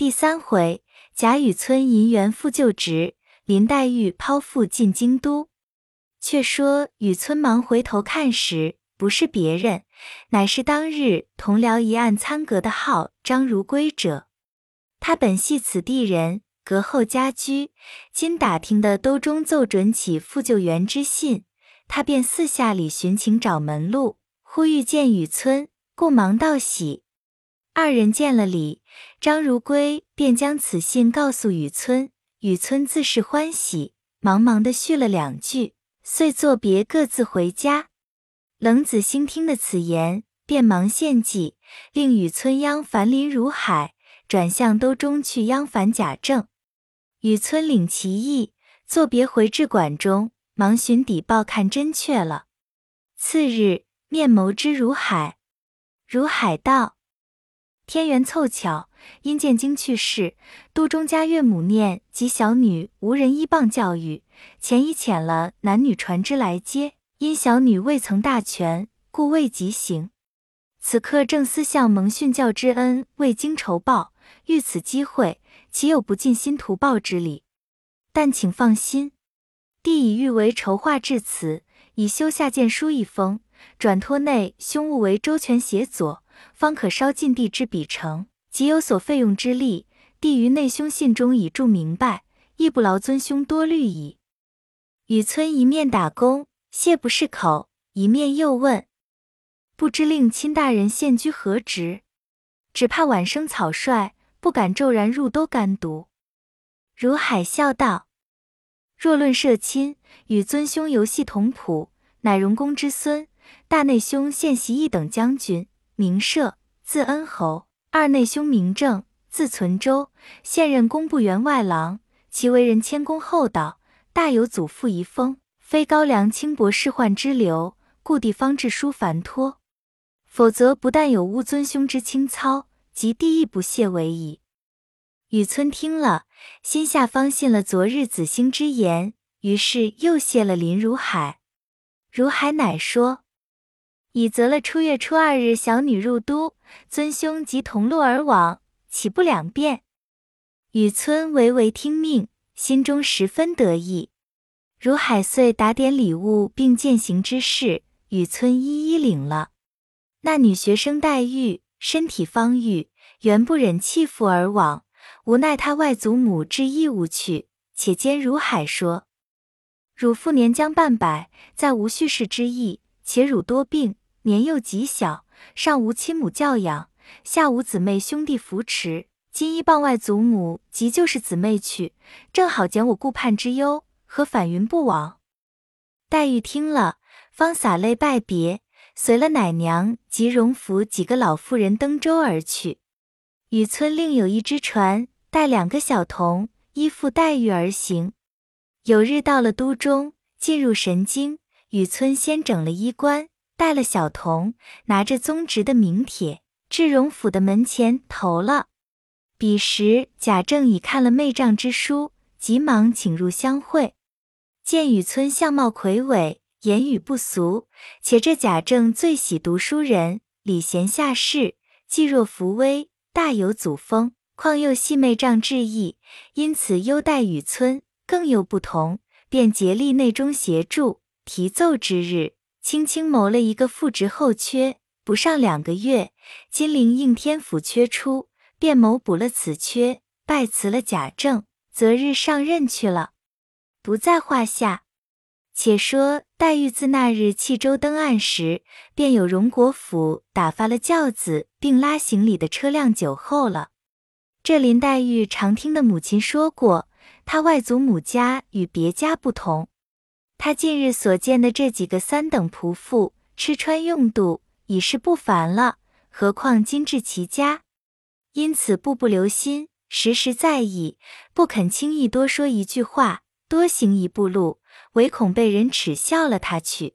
第三回，贾雨村银元复旧职，林黛玉抛腹进京都。却说雨村忙回头看时，不是别人，乃是当日同僚一案参阁的号张如圭者。他本系此地人，隔后家居，今打听的都中奏准起复旧员之信，他便四下里寻情找门路，忽遇见雨村，故忙道喜。二人见了礼，张如圭便将此信告诉雨村，雨村自是欢喜，忙忙的续了两句，遂作别，各自回家。冷子兴听的此言，便忙献计，令雨村央烦林如海，转向兜中去央烦贾政。雨村领其意，作别回至馆中，忙寻底报看真确了。次日面谋之如海，如海道。天缘凑巧，因见经去世，都中家岳母念及小女无人依傍教育，前已遣了男女船只来接，因小女未曾大权，故未及行。此刻正思向蒙训教之恩，未经酬报，遇此机会，岂有不尽心图报之理？但请放心，弟已欲为筹划至此，已修下荐书一封，转托内兄务为周全协佐。方可烧尽地之笔成，即有所费用之力，弟于内兄信中已注明白，亦不劳尊兄多虑矣。雨村一面打工，谢不释口，一面又问：“不知令亲大人现居何职？只怕晚生草率，不敢骤然入都干读。”如海笑道：“若论社亲，与尊兄游戏同谱，乃荣公之孙。大内兄现袭一等将军。”名社，字恩侯。二内兄名正，字存周，现任工部员外郎。其为人谦恭厚道，大有祖父遗风，非高粱轻薄世宦之流，故地方志书繁托。否则不但有污尊兄之清操，即地亦不屑为矣。雨村听了，心下方信了昨日子兴之言，于是又谢了林如海。如海乃说。已择了初月初二日，小女入都，尊兄即同路而往，岂不两便？雨村唯唯听命，心中十分得意。如海遂打点礼物，并饯行之事，雨村一一领了。那女学生黛玉身体方愈，原不忍弃父而往，无奈他外祖母至义务去，且兼如海说：“汝父年将半百，再无叙事之意，且汝多病。”年幼极小，上无亲母教养，下无姊妹兄弟扶持。今依傍外祖母及就是姊妹去，正好减我顾盼之忧，何反云不往？黛玉听了，方洒泪拜别，随了奶娘及荣府几个老妇人登舟而去。雨村另有一只船，带两个小童，依附黛玉而行。有日到了都中，进入神经，雨村先整了衣冠。带了小童，拿着宗侄的名帖，至荣府的门前投了。彼时贾政已看了媚丈之书，急忙请入相会。见雨村相貌魁伟，言语不俗，且这贾政最喜读书人，礼贤下士，济若扶危，大有祖风。况又系媚丈之意，因此优待雨村，更有不同，便竭力内中协助。提奏之日。轻轻谋了一个副职后缺，不上两个月，金陵应天府缺出，便谋补了此缺，拜辞了贾政，择日上任去了，不在话下。且说黛玉自那日弃舟登岸时，便有荣国府打发了轿子，并拉行李的车辆酒后了。这林黛玉常听的母亲说过，她外祖母家与别家不同。他近日所见的这几个三等仆妇，吃穿用度已是不凡了，何况今至其家，因此步步留心，时时在意，不肯轻易多说一句话，多行一步路，唯恐被人耻笑了他去。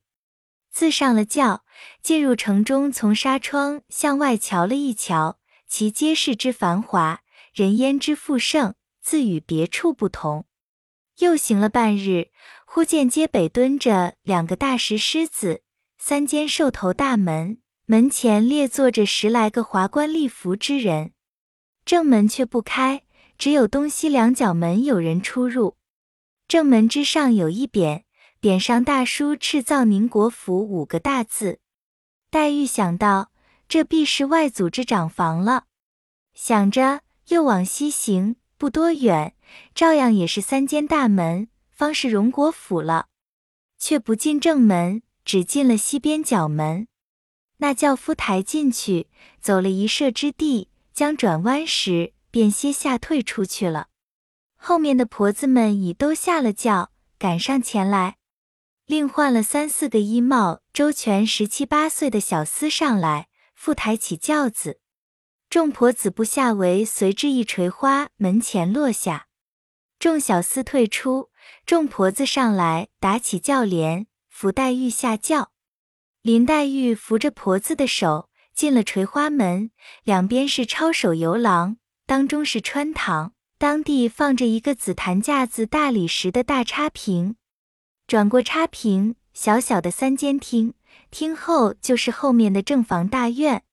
自上了轿，进入城中，从纱窗向外瞧了一瞧，其街市之繁华，人烟之富盛，自与别处不同。又行了半日。忽见街北蹲着两个大石狮子，三间兽头大门，门前列坐着十来个华冠丽服之人。正门却不开，只有东西两角门有人出入。正门之上有一匾，匾上大书“敕造宁国府”五个大字。黛玉想到，这必是外祖之长房了。想着，又往西行，不多远，照样也是三间大门，方是荣国府了。却不进正门，只进了西边角门。那轿夫抬进去，走了一射之地，将转弯时，便歇下退出去了。后面的婆子们已都下了轿，赶上前来，另换了三四个衣帽周全、十七八岁的小厮上来，复抬起轿子。众婆子不下围，随之一垂花门前落下。众小厮退出，众婆子上来，打起轿帘，扶黛玉下轿。林黛玉扶着婆子的手进了垂花门，两边是抄手游廊，当中是穿堂，当地放着一个紫檀架子大理石的大插屏。转过插屏，小小的三间厅，厅后就是后面的正房大院。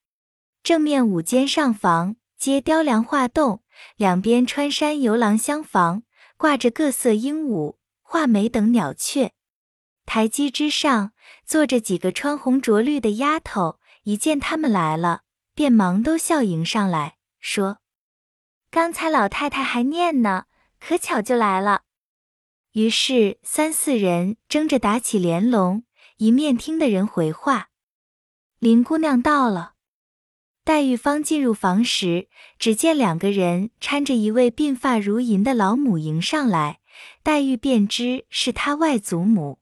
正面五间上房，皆雕梁画栋，两边穿山游廊厢房，挂着各色鹦鹉、画眉等鸟雀。台基之上坐着几个穿红着绿的丫头，一见他们来了，便忙都笑迎上来，说：“刚才老太太还念呢，可巧就来了。”于是三四人争着打起连笼，一面听的人回话：“林姑娘到了。”黛玉方进入房时，只见两个人搀着一位鬓发如银的老母迎上来，黛玉便知是她外祖母。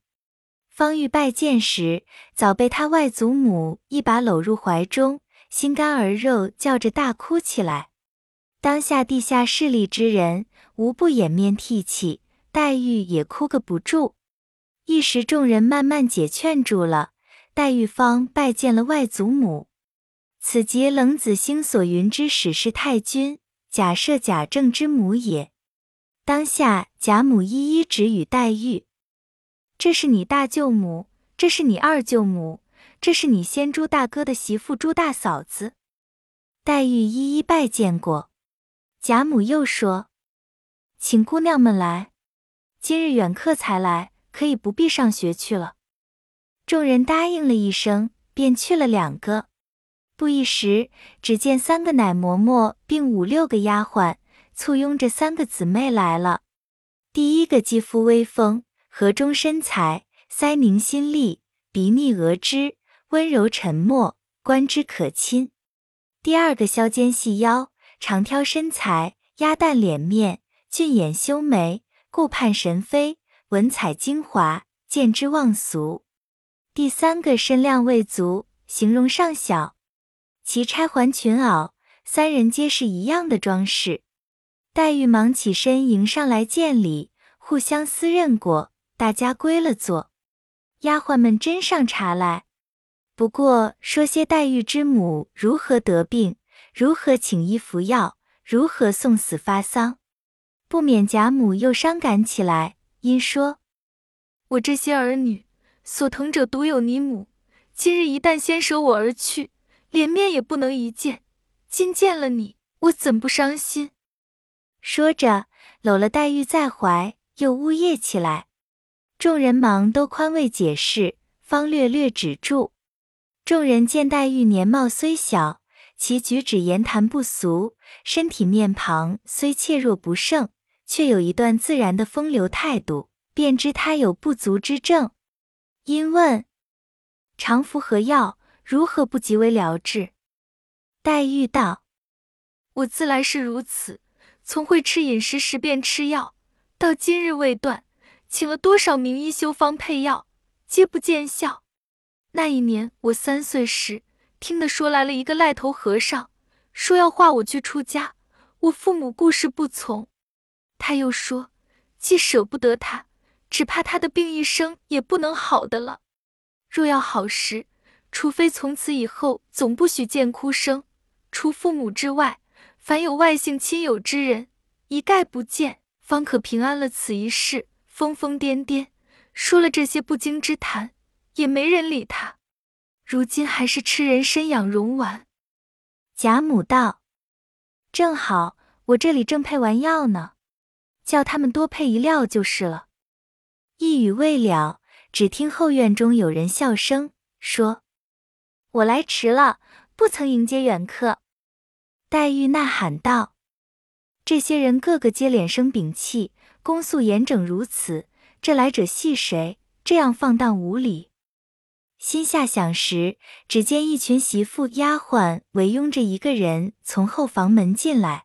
方玉拜见时，早被他外祖母一把搂入怀中，心肝儿肉叫着大哭起来。当下地下势力之人无不掩面涕泣，黛玉也哭个不住。一时众人慢慢解劝住了，黛玉方拜见了外祖母。此即冷子兴所云之史氏太君，贾赦、贾政之母也。当下贾母一一指与黛玉。这是你大舅母，这是你二舅母，这是你先朱大哥的媳妇朱大嫂子。黛玉一一拜见过。贾母又说：“请姑娘们来，今日远客才来，可以不必上学去了。”众人答应了一声，便去了两个。不一时，只见三个奶嬷嬷并五六个丫鬟簇拥着三个姊妹来了。第一个肌肤微丰。河中身材，腮凝心力，鼻腻额脂，温柔沉默，观之可亲。第二个削肩细腰，长挑身材，鸭蛋脸面，俊眼修眉，顾盼神飞，文采精华，见之忘俗。第三个身量未足，形容尚小，其钗环裙袄，三人皆是一样的装饰。黛玉忙起身迎上来见礼，互相私认过。大家归了座，丫鬟们斟上茶来。不过说些黛玉之母如何得病，如何请医服药，如何送死发丧，不免贾母又伤感起来。因说：“我这些儿女所疼者独有你母，今日一旦先舍我而去，连面也不能一见。今见了你，我怎不伤心？”说着，搂了黛玉在怀，又呜咽起来。众人忙都宽慰解释，方略略止住。众人见黛玉年貌虽小，其举止言谈不俗，身体面庞虽怯弱不胜，却有一段自然的风流态度，便知她有不足之症。因问常服何药，如何不即为了治？黛玉道：“我自来是如此，从会吃饮食时便吃药，到今日未断。”请了多少名医修方配药，皆不见效。那一年我三岁时，听得说来了一个赖头和尚，说要化我去出家。我父母故事不从，他又说，既舍不得他，只怕他的病一生也不能好的了。若要好时，除非从此以后总不许见哭声，除父母之外，凡有外姓亲友之人，一概不见，方可平安了此一世。疯疯癫癫，说了这些不经之谈，也没人理他。如今还是吃人参养荣丸。贾母道：“正好我这里正配完药呢，叫他们多配一料就是了。一语未了，只听后院中有人笑声说：“我来迟了，不曾迎接远客。”黛玉呐喊道：“这些人个个皆脸生屏气，恭肃严整如此，这来者系谁？这样放荡无礼！”心下想时，只见一群媳妇丫鬟围拥着一个人从后房门进来。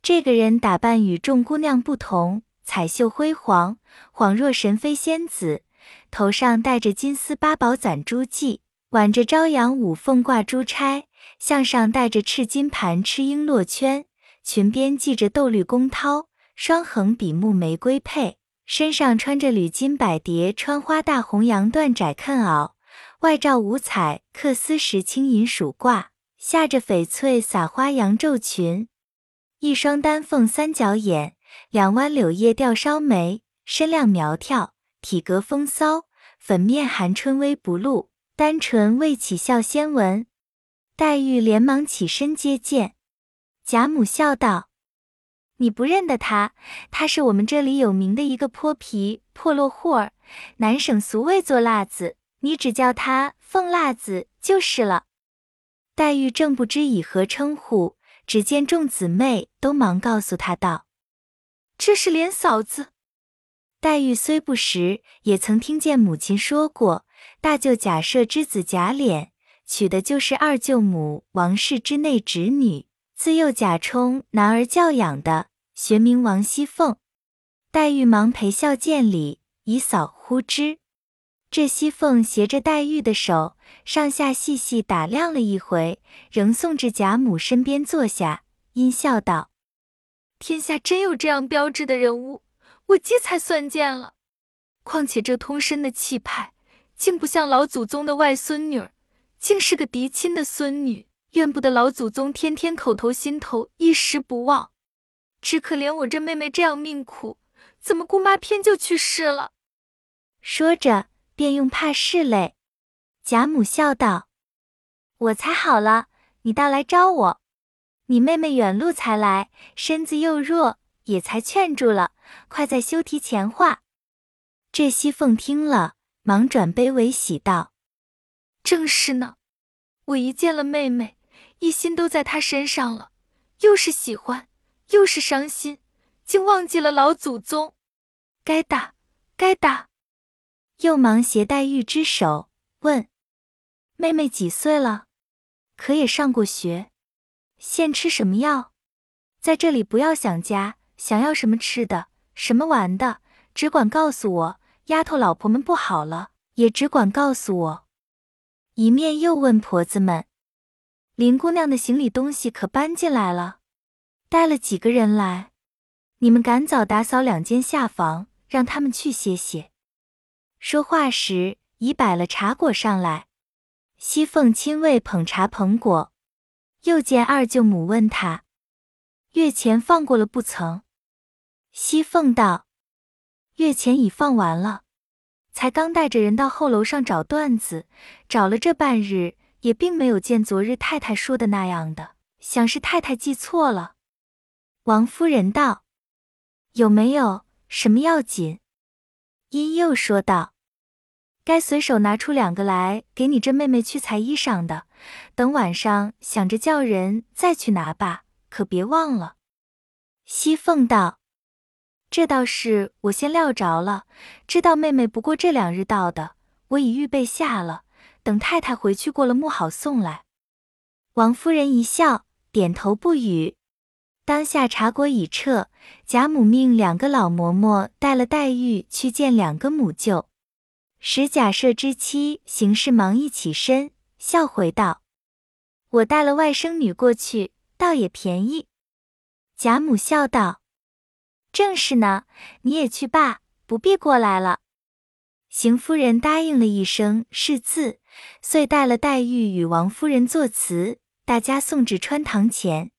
这个人打扮与众姑娘不同，彩绣辉煌，恍若神妃仙子，头上戴着金丝八宝攒珠髻，挽着朝阳五凤挂珠钗，项上戴着赤金盘赤璎珞圈，裙边系着豆绿宫绦，双横比目玫瑰佩，身上穿着缕金百蝶穿花大红洋缎窄裉袄。外罩五彩缂丝石青银鼠褂，下着翡翠撒花洋绉裙，一双丹凤三角眼，两弯柳叶吊梢眉，身量苗条，体格风骚，粉面含春微不露，单纯未起笑先闻。黛玉连忙起身接见，贾母笑道：“你不认得他，他是我们这里有名的一个泼皮破落户儿，南省俗谓做辣子。”你只叫他凤辣子就是了。黛玉正不知以何称呼，只见众姊妹都忙告诉她道：“这是莲嫂子。”黛玉虽不识，也曾听见母亲说过，大舅贾赦之子贾琏娶的就是二舅母王氏之内侄女，自幼贾充男儿教养的，学名王熙凤。黛玉忙陪笑见礼，以嫂呼之。这熙凤携着黛玉的手，上下细细打量了一回，仍送至贾母身边坐下，阴笑道：“天下真有这样标致的人物，我今才算见了。况且这通身的气派，竟不像老祖宗的外孙女，竟是个嫡亲的孙女。怨不得老祖宗天天口头心头一时不忘。只可怜我这妹妹这样命苦，怎么姑妈偏就去世了？”说着。便用怕拭泪，贾母笑道：“我才好了，你倒来招我。你妹妹远路才来，身子又弱，也才劝住了。快再休提前话。”这熙凤听了，忙转悲为喜道：“正是呢，我一见了妹妹，一心都在她身上了，又是喜欢，又是伤心，竟忘记了老祖宗。该打，该打。”又忙携黛玉之手，问：“妹妹几岁了？可也上过学？现吃什么药？在这里不要想家，想要什么吃的，什么玩的，只管告诉我。丫头老婆们不好了，也只管告诉我。”一面又问婆子们：“林姑娘的行李东西可搬进来了？带了几个人来？你们赶早打扫两间下房，让他们去歇歇。”说话时，已摆了茶果上来。熙凤亲为捧茶捧果，又见二舅母问他：“月钱放过了不曾？”熙凤道：“月钱已放完了，才刚带着人到后楼上找段子，找了这半日，也并没有见昨日太太说的那样的，想是太太记错了。”王夫人道：“有没有什么要紧？”因又说道。该随手拿出两个来给你这妹妹去裁衣裳的，等晚上想着叫人再去拿吧，可别忘了。熙凤道：“这倒是我先料着了，知道妹妹不过这两日到的，我已预备下了，等太太回去过了木好送来。”王夫人一笑，点头不语。当下茶果已撤，贾母命两个老嬷嬷带了黛玉去见两个母舅。使贾赦之妻行事忙一起身，笑回道：“我带了外甥女过去，倒也便宜。”贾母笑道：“正是呢，你也去罢，不必过来了。”邢夫人答应了一声是字，遂带了黛玉与王夫人作辞，大家送至穿堂前。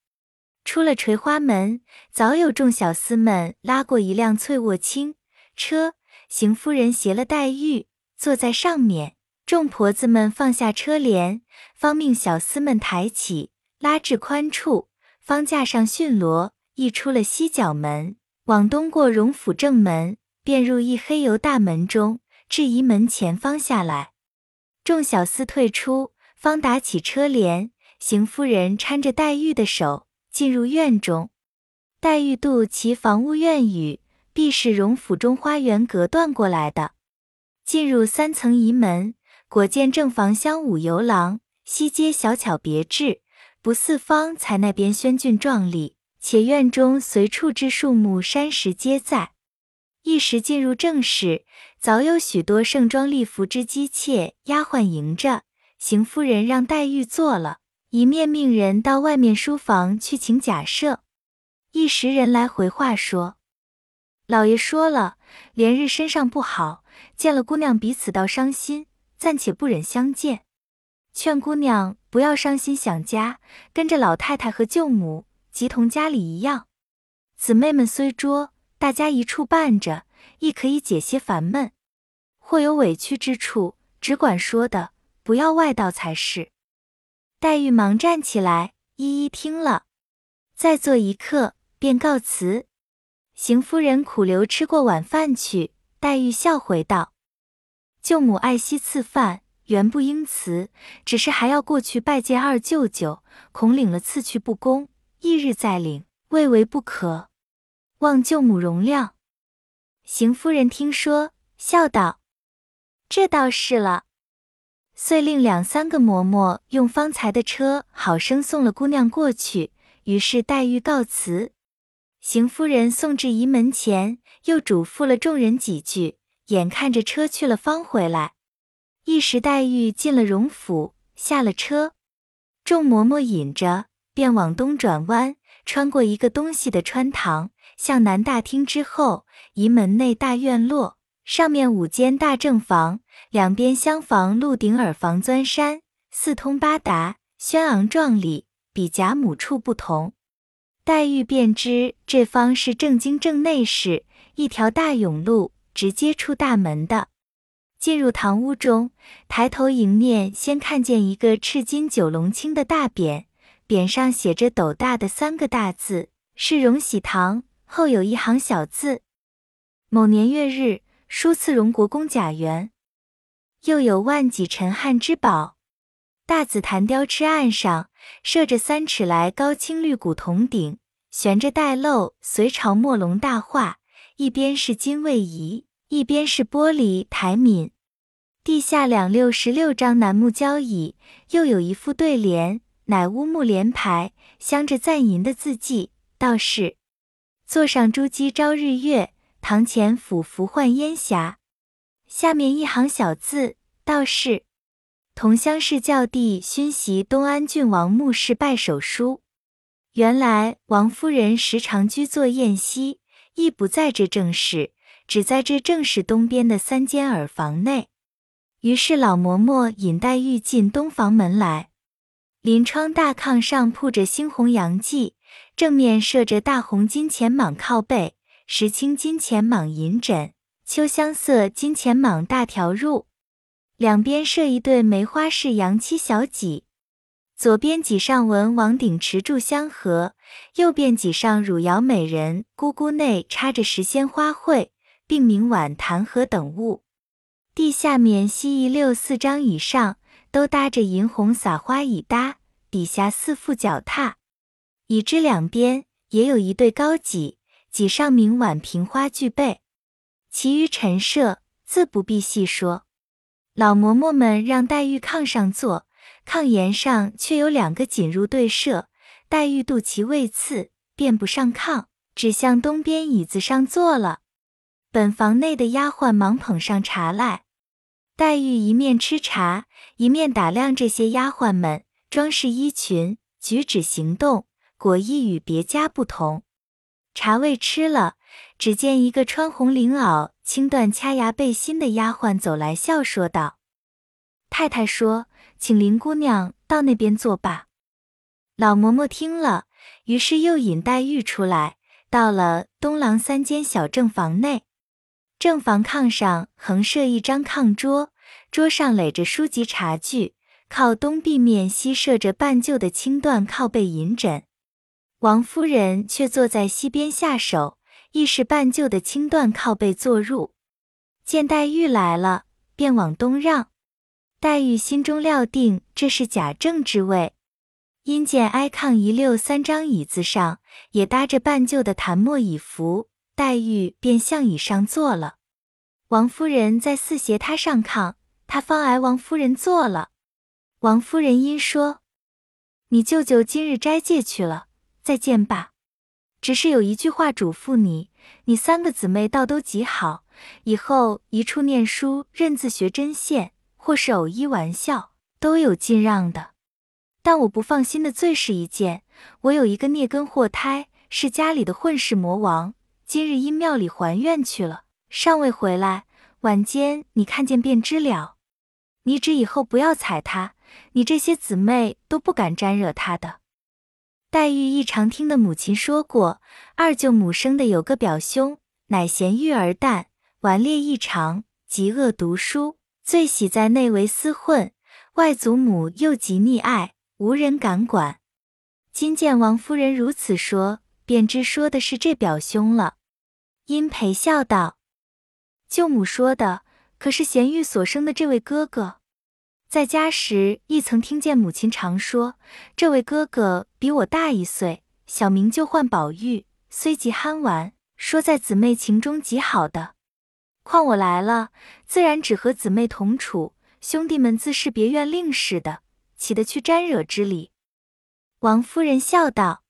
出了垂花门，早有众小厮们拉过一辆翠卧青车，邢夫人携了黛玉。坐在上面，众婆子们放下车帘，方命小厮们抬起，拉至宽处，方架上巡逻，一出了西角门，往东过荣府正门，便入一黑油大门中，至仪门前方下来。众小厮退出，方打起车帘。邢夫人搀着黛玉的手进入院中，黛玉度其房屋院宇，必是荣府中花园隔断过来的。进入三层仪门，果见正房厢五游廊，西街小巧别致，不似方才那边轩峻壮丽。且院中随处之树木山石皆在。一时进入正室，早有许多盛装丽服之姬妾丫鬟迎着。邢夫人让黛玉坐了。一面命人到外面书房去请贾赦。一时人来回话说，老爷说了，连日身上不好，见了姑娘彼此倒伤心，暂且不忍相见。劝姑娘不要伤心想家，跟着老太太和舅母，即同家里一样。姊妹们虽拙，大家一处伴着，亦可以解些烦闷。或有委屈之处，只管说的，不要外道才是。黛玉忙站起来，一一听了，再坐一刻，便告辞。邢夫人苦留吃过晚饭去。黛玉笑回道：“舅母爱惜赐饭，原不应辞，只是还要过去拜见二舅舅，恐领了赐去不恭，翌日再领，未为不可。望舅母容谅。”邢夫人听说，笑道：“这倒是了。”遂令两三个嬷嬷用方才的车，好生送了姑娘过去。于是黛玉告辞，邢夫人送至仪门前，又嘱咐了众人几句，眼看着车去了，方回来。一时黛玉进了荣府，下了车，众嬷嬷引着，便往东转弯，穿过一个东西的穿堂，向南大厅之后，移门内大院落。上面五间大正房，两边厢房露顶耳房钻山，四通八达，轩昂壮丽，比贾母处不同。黛玉便知这方是正经正内室，一条大甬路直接出大门的。进入堂屋中，抬头迎面先看见一个赤金九龙青的大匾，匾上写着斗大的三个大字，是荣禧堂。后有一行小字：某年月日。书赐荣国公贾源，又有万几陈汉之宝。大紫檀雕螭案上设着三尺来高青绿古铜鼎，悬着带漏隋朝墨龙大画，一边是金位仪，一边是玻璃台皿。地下两六十六张楠木交椅，又有一副对联，乃乌木联排，镶着赞银的字迹，道是：座上珠玑朝日月。堂前俯伏唤烟霞，下面一行小字，道是同乡市教弟勋袭东安郡王墓室拜手书。原来王夫人时常居坐宴席，亦不在这正室，只在这正室东边的三间耳房内。于是老嬷嬷引黛玉进东房门来，临窗大炕上铺着猩红洋记，正面设着大红金钱蟒靠背。石青金钱蟒银枕，秋香色金钱蟒大条褥，两边设一对梅花式洋漆小几，左边几上文王鼎持柱香盒，右边几上汝窑美人咕咕内插着石鲜花卉，并明碗弹盒等物。地下面西一六四张以上都搭着银红撒花椅搭，底下四副脚踏，椅之两边也有一对高几。几上明碗瓶花俱备，其余陈设自不必细说。老嬷嬷们让黛玉炕上坐，炕沿上却有两个锦褥对设。黛玉肚脐未刺，便不上炕，只向东边椅子上坐了。本房内的丫鬟忙捧上茶来，黛玉一面吃茶，一面打量这些丫鬟们装饰衣裙、举止行动，果亦与别家不同。茶未吃了，只见一个穿红绫袄、青缎掐牙背心的丫鬟走来，笑说道：“太太说，请林姑娘到那边坐吧。”老嬷嬷听了，于是又引黛玉出来，到了东廊三间小正房内。正房炕上横设一张炕桌，桌上垒着书籍茶具，靠东壁面西设着半旧的青缎靠背银枕。王夫人却坐在西边下手，一时半旧的青缎靠背坐入。见黛玉来了，便往东让。黛玉心中料定这是贾政之位，因见挨炕一溜三张椅子上也搭着半旧的檀木椅扶，黛玉便向椅上坐了。王夫人在四斜她上炕，她方挨王夫人坐了。王夫人因说：“你舅舅今日斋戒去了。”再见吧，只是有一句话嘱咐你，你三个姊妹倒都极好，以后一处念书、认字、学针线，或是偶一玩笑，都有尽让的。但我不放心的最是一件，我有一个孽根祸胎，是家里的混世魔王，今日因庙里还愿去了，尚未回来。晚间你看见便知了。你只以后不要睬他，你这些姊妹都不敢沾惹他的。黛玉亦常听的母亲说过，二舅母生的有个表兄，乃贤育儿淡，顽劣异常，极恶读书，最喜在内围厮混。外祖母又极溺爱，无人敢管。今见王夫人如此说，便知说的是这表兄了。因陪笑道：“舅母说的可是贤玉所生的这位哥哥？”在家时，亦曾听见母亲常说，这位哥哥比我大一岁，小名就唤宝玉，虽极憨玩，说在姊妹情中极好的。况我来了，自然只和姊妹同处，兄弟们自是别院令似的，岂得去沾惹之理？王夫人笑道：“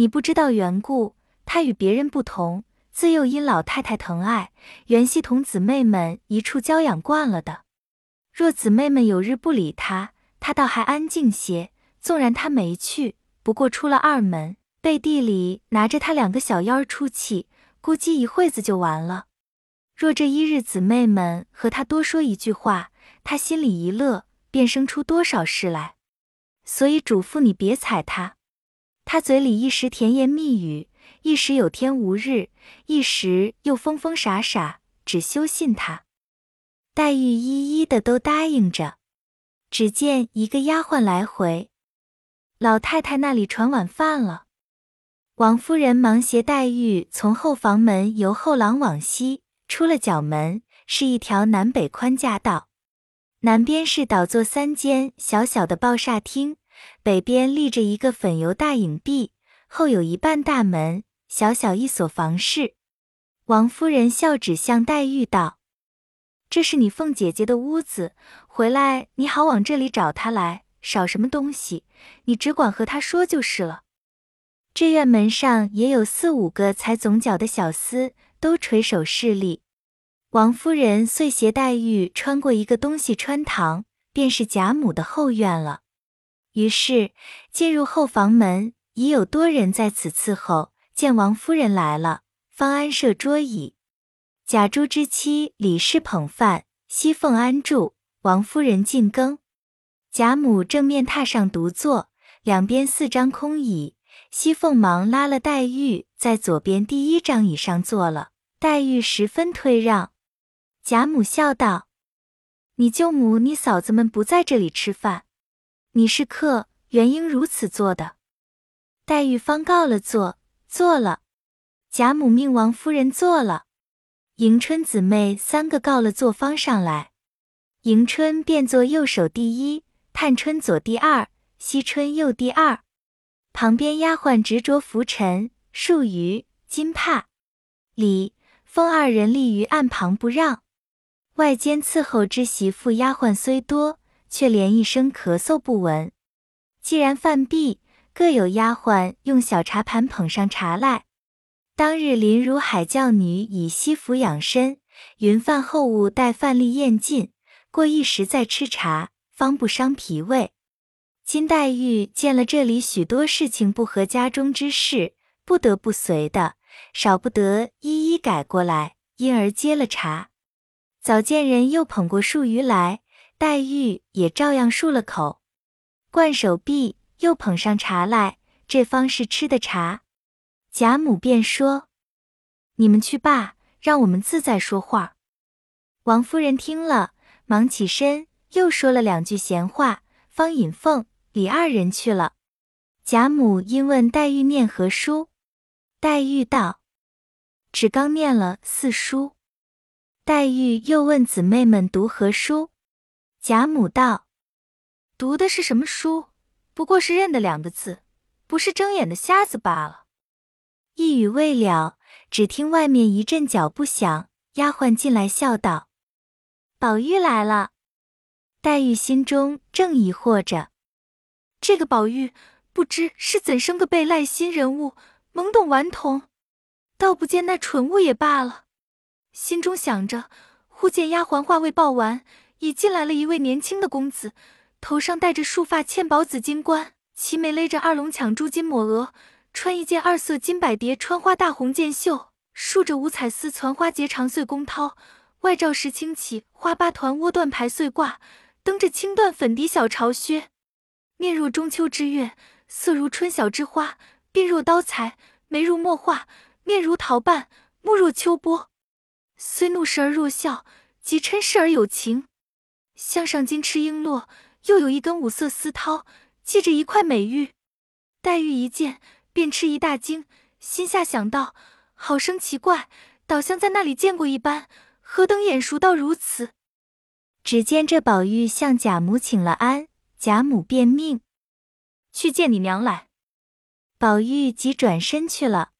你不知道缘故，他与别人不同，自幼因老太太疼爱，原系同姊妹们一处娇养惯了的。”若姊妹们有日不理他，他倒还安静些。纵然他没去，不过出了二门，背地里拿着他两个小妖儿出气，估计一会子就完了。若这一日姊妹们和他多说一句话，他心里一乐，便生出多少事来。所以嘱咐你别睬他。他嘴里一时甜言蜜语，一时有天无日，一时又疯疯傻傻，只休信他。黛玉一一的都答应着，只见一个丫鬟来回，老太太那里传晚饭了。王夫人忙携黛玉从后房门由后廊往西，出了角门，是一条南北宽架道。南边是倒座三间小小的抱厦厅，北边立着一个粉油大影壁，后有一半大门，小小一所房室。王夫人笑指向黛玉道。这是你凤姐姐的屋子，回来你好往这里找她来，少什么东西，你只管和她说就是了。这院门上也有四五个踩总角的小厮，都垂手侍立。王夫人遂携黛玉穿过一个东西穿堂，便是贾母的后院了。于是进入后房门，已有多人在此伺候。见王夫人来了，方安设桌椅。贾珠之妻李氏捧饭，熙凤安住，王夫人进羹。贾母正面榻上独坐，两边四张空椅，熙凤忙拉了黛玉在左边第一张椅上坐了。黛玉十分推让。贾母笑道：“你舅母、你嫂子们不在这里吃饭，你是客，原应如此做的。”黛玉方告了座，坐了。贾母命王夫人坐了。迎春姊妹三个告了座方上来，迎春便坐右手第一，探春左第二，惜春右第二。旁边丫鬟执着拂尘、漱鱼、金帕、李凤二人立于案旁不让。外间伺候之媳妇丫鬟虽多，却连一声咳嗽不闻。既然饭毕，各有丫鬟用小茶盘捧上茶来。当日林如海教女以西服养身，云饭后物待饭粒咽尽，过一时再吃茶，方不伤脾胃。金黛玉见了这里许多事情不合家中之事，不得不随的，少不得一一改过来，因而接了茶。早见人又捧过漱盂来，黛玉也照样漱了口，灌手臂，又捧上茶来，这方是吃的茶。贾母便说：“你们去罢，让我们自在说话。”王夫人听了，忙起身，又说了两句闲话，方引凤、李二人去了。贾母因问黛玉念何书，黛玉道：“只刚念了四书。”黛玉又问姊妹们读何书，贾母道：“读的是什么书？不过是认的两个字，不是睁眼的瞎子罢了。”一语未了，只听外面一阵脚步响，丫鬟进来笑道：“宝玉来了。”黛玉心中正疑惑着，这个宝玉不知是怎生个被赖心人物，懵懂顽童，倒不见那蠢物也罢了。心中想着，忽见丫鬟话未报完，已进来了一位年轻的公子，头上戴着束发嵌宝紫金冠，齐眉勒着二龙抢珠金抹额，穿一件二色金百蝶穿花大红箭袖，束着五彩丝攒花结长穗宫绦，外罩石青起花八团窝缎排穗褂。蹬着青缎粉底小朝靴，面若中秋之月，色如春晓之花，鬓若刀裁，眉如墨画，面如桃瓣，目若秋波。虽怒时而若笑，即嗔视而有情。项上金翅璎珞，又有一根五色丝绦，系着一块美玉。黛玉一见，便吃一大惊，心下想到：好生奇怪，倒像在那里见过一般，何等眼熟到如此？只见这宝玉向贾母请了安，贾母便命去见你娘来。宝玉即转身去了，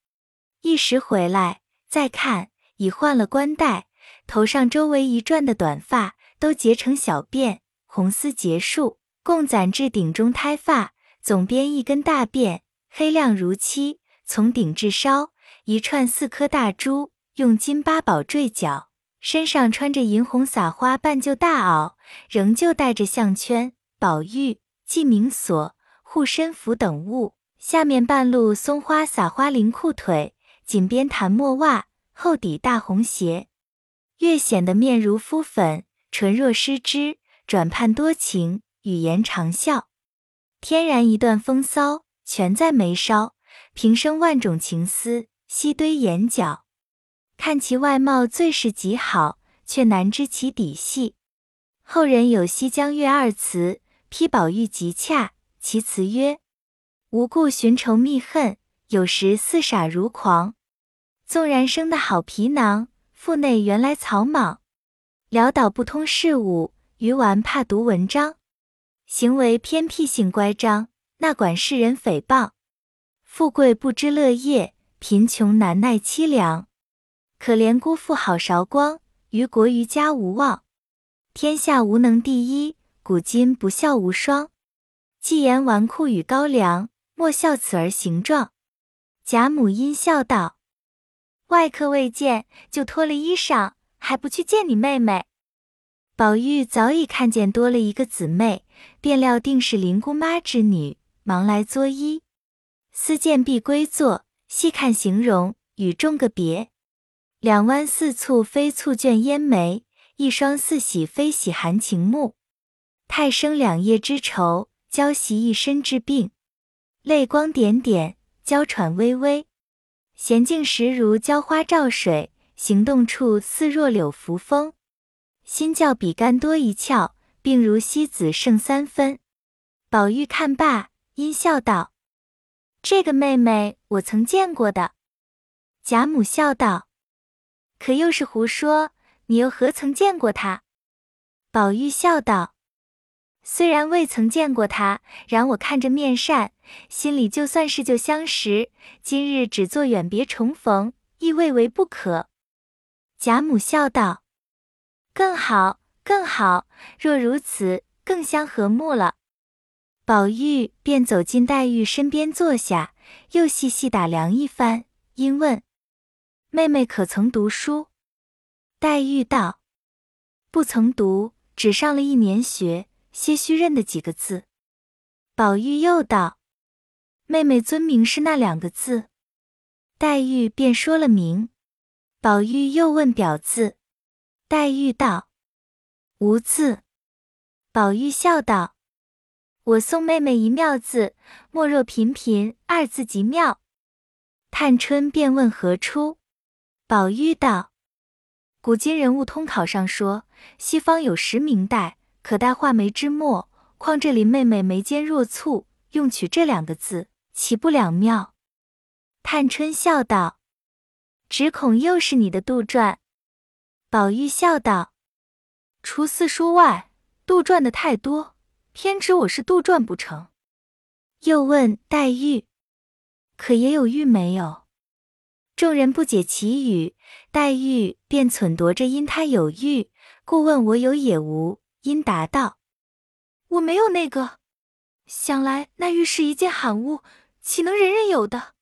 一时回来，再看已换了冠带，头上周围一转的短发都结成小辫，红丝结束，共攒至顶中胎发，总编一根大辫，黑亮如漆，从顶至梢一串四颗大珠，用金八宝坠角。身上穿着银红撒花半旧大袄，仍旧戴着项圈、宝玉、记名锁、护身符等物。下面半路松花撒花绫裤腿，锦边檀墨袜，厚底大红鞋，越显得面如敷粉，唇若施脂，转盼多情，语言长笑。天然一段风骚，全在眉梢，平生万种情思，悉堆眼角。看其外貌最是极好，却难知其底细。后人有《西江月》二词，批宝玉极恰。其词曰：“无故寻仇觅恨，有时似傻如狂。纵然生得好皮囊，腹内原来草莽。潦倒不通事物，愚顽怕读文章。行为偏僻性乖张，那管世人诽谤。富贵不知乐业，贫穷难耐凄凉。”可怜辜负好韶光，于国于家无望。天下无能第一，古今不孝无双。既言纨绔与高粱，莫笑此儿形状。贾母阴笑道：“外客未见，就脱了衣裳，还不去见你妹妹？”宝玉早已看见多了一个姊妹，便料定是林姑妈之女，忙来作揖。思见必归坐，细看形容，与众个别。两弯似蹙非蹙卷烟眉，一双似喜非喜含情目。太生两夜之愁，娇袭一身之病。泪光点点，娇喘微微。娴静时如娇花照水，行动处似若柳扶风。心较比干多一窍，病如西子胜三分。宝玉看罢，阴笑道：“这个妹妹我曾见过的。”贾母笑道。可又是胡说！你又何曾见过他？宝玉笑道：“虽然未曾见过他，然我看着面善，心里就算是旧相识。今日只做远别重逢，亦未为不可。”贾母笑道：“更好，更好！若如此，更相和睦了。”宝玉便走进黛玉身边坐下，又细细打量一番，因问。妹妹可曾读书？黛玉道：“不曾读，只上了一年学，些许认得几个字。”宝玉又道：“妹妹尊名是那两个字？”黛玉便说了名。宝玉又问表字，黛玉道：“无字。”宝玉笑道：“我送妹妹一妙字，莫若频频二字极妙。”探春便问何出。宝玉道：“古今人物通考上说，西方有十名黛，可代画眉之墨。况这林妹妹眉间若蹙，用取这两个字，岂不两妙？”探春笑道：“只恐又是你的杜撰。”宝玉笑道：“除四书外，杜撰的太多，偏指我是杜撰不成。”又问黛玉：“可也有玉没有？”众人不解其语，黛玉便忖度着因他有玉，故问我有也无。因答道：“我没有那个。想来那玉是一件罕物，岂能人人有的？”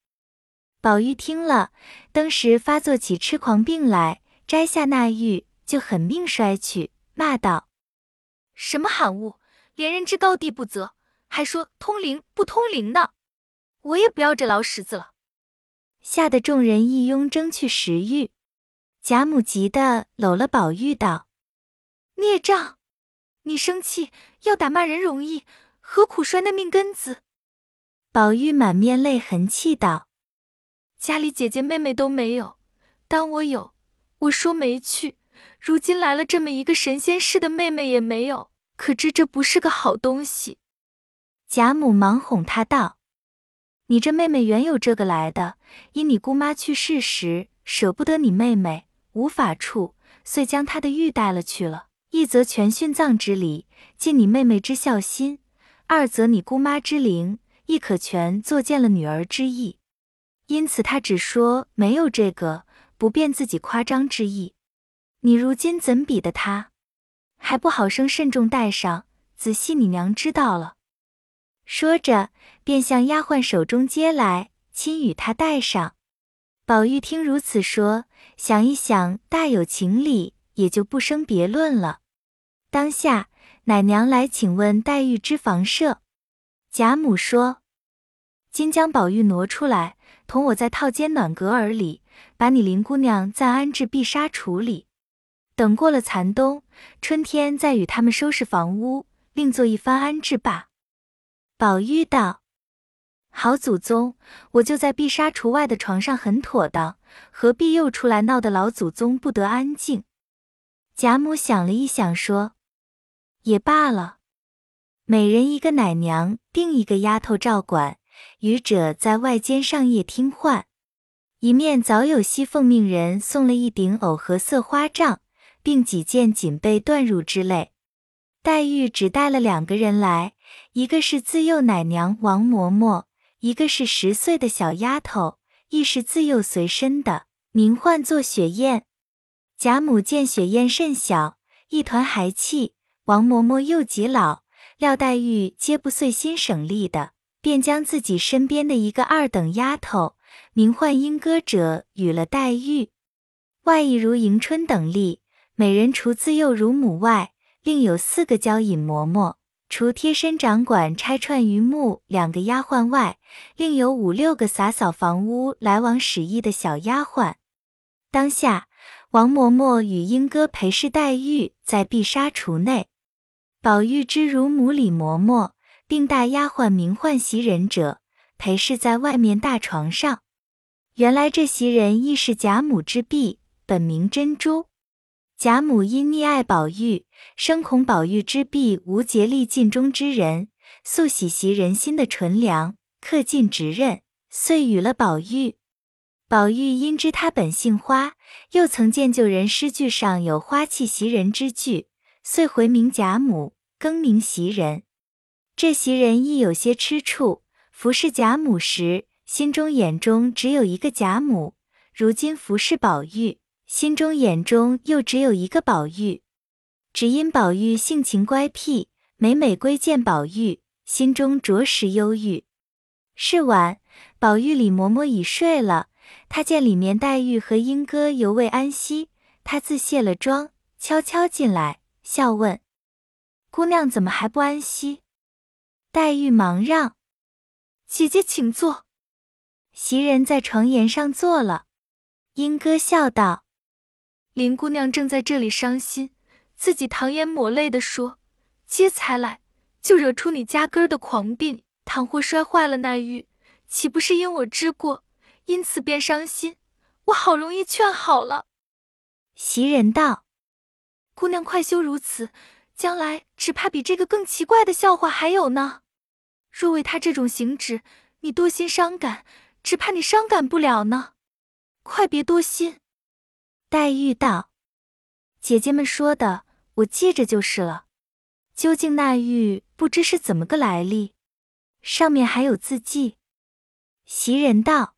宝玉听了，当时发作起痴狂病来，摘下那玉就狠命摔去，骂道：“什么罕物，连人之高低不择，还说通灵不通灵呢？我也不要这老石子了。”吓得众人一拥争去拾玉。贾母急得搂了宝玉道：“孽障！你生气要打骂人容易，何苦摔那命根子？”宝玉满面泪痕，气道。家里姐姐妹妹都没有，当我有，我说没去。如今来了这么一个神仙似的妹妹也没有，可知这不是个好东西。贾母忙哄他道：“你这妹妹原有这个来的，因你姑妈去世时舍不得你妹妹，无法处，遂将她的玉带了去了。一则全殉葬之礼，尽你妹妹之孝心；二则你姑妈之灵，亦可全作见了女儿之意。”因此，他只说没有这个，不便自己夸张之意。你如今怎比的他？还不好生慎重带上，仔细你娘知道了。说着，便向丫鬟手中接来，亲与他带上。宝玉听如此说，想一想，大有情理，也就不生别论了。当下，奶娘来请问黛玉之房舍。贾母说：“今将宝玉挪出来。”同我在套间暖阁儿里，把你林姑娘暂安置碧纱橱里，等过了残冬，春天再与他们收拾房屋，另做一番安置吧。宝玉道：“好祖宗，我就在碧纱橱外的床上很妥当，何必又出来闹得老祖宗不得安静？”贾母想了一想，说：“也罢了，每人一个奶娘，定一个丫头照管。”愚者在外间上夜听唤，一面早有熙凤命人送了一顶藕荷色花帐，并几件锦被缎褥之类。黛玉只带了两个人来，一个是自幼奶娘王嬷嬷，一个是十岁的小丫头，亦是自幼随身的，名唤作雪雁。贾母见雪雁甚小，一团孩气，王嬷嬷又极老，料黛玉皆不遂心省力的。便将自己身边的一个二等丫头，名唤莺歌者，与了黛玉。外亦如迎春等例，每人除自幼乳母外，另有四个娇引嬷嬷；除贴身掌管拆串榆木两个丫鬟外，另有五六个洒扫房屋、来往使役的小丫鬟。当下，王嬷嬷与莺歌陪侍黛玉在碧纱橱内，宝玉之乳母李嬷嬷。并大丫鬟名唤袭人者，陪侍在外面大床上。原来这袭人亦是贾母之婢，本名珍珠。贾母因溺爱宝玉，生恐宝玉之婢无竭力尽忠之人，素喜袭人心的纯良，恪尽职任，遂与了宝玉。宝玉因知他本姓花，又曾见旧人诗句上有花气袭人之句，遂回名贾母，更名袭人。这袭人亦有些吃醋，服侍贾母时，心中眼中只有一个贾母；如今服侍宝玉，心中眼中又只有一个宝玉。只因宝玉性情乖僻，每每归见宝玉，心中着实忧郁。是晚，宝玉李嬷嬷已睡了，他见里面黛玉和莺歌犹未安息，他自卸了妆，悄悄进来，笑问：“姑娘怎么还不安息？”黛玉忙让姐姐请坐。袭人在床沿上坐了。莺歌笑道：“林姑娘正在这里伤心，自己淌眼抹泪的说：‘接才来，就惹出你家根儿的狂病。倘或摔坏了那玉，岂不是因我知过，因此便伤心？我好容易劝好了。’”袭人道：“姑娘快休如此，将来只怕比这个更奇怪的笑话还有呢。”若为他这种行止，你多心伤感，只怕你伤感不了呢。快别多心。黛玉道：“姐姐们说的，我记着就是了。究竟那玉不知是怎么个来历，上面还有字迹。”袭人道：“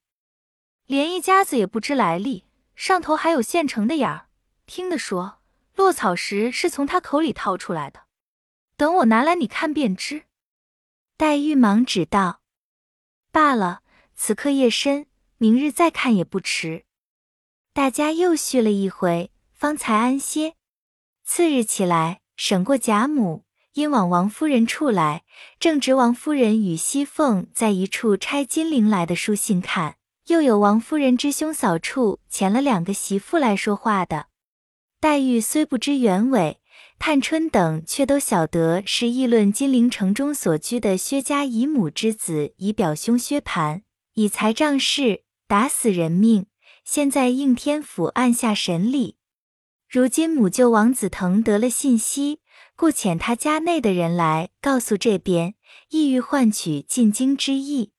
连一家子也不知来历，上头还有现成的眼儿。听得说，落草时是从他口里掏出来的。等我拿来你看便知。”黛玉忙指道：“罢了，此刻夜深，明日再看也不迟。”大家又续了一回，方才安歇。次日起来，省过贾母，因往王夫人处来，正值王夫人与熙凤在一处拆金陵来的书信看，又有王夫人之兄嫂处遣了两个媳妇来说话的。黛玉虽不知原委。探春等却都晓得是议论金陵城中所居的薛家姨母之子，以表兄薛蟠以财仗势，打死人命，现在应天府按下审理。如今母舅王子腾得了信息，故遣他家内的人来告诉这边，意欲换取进京之意。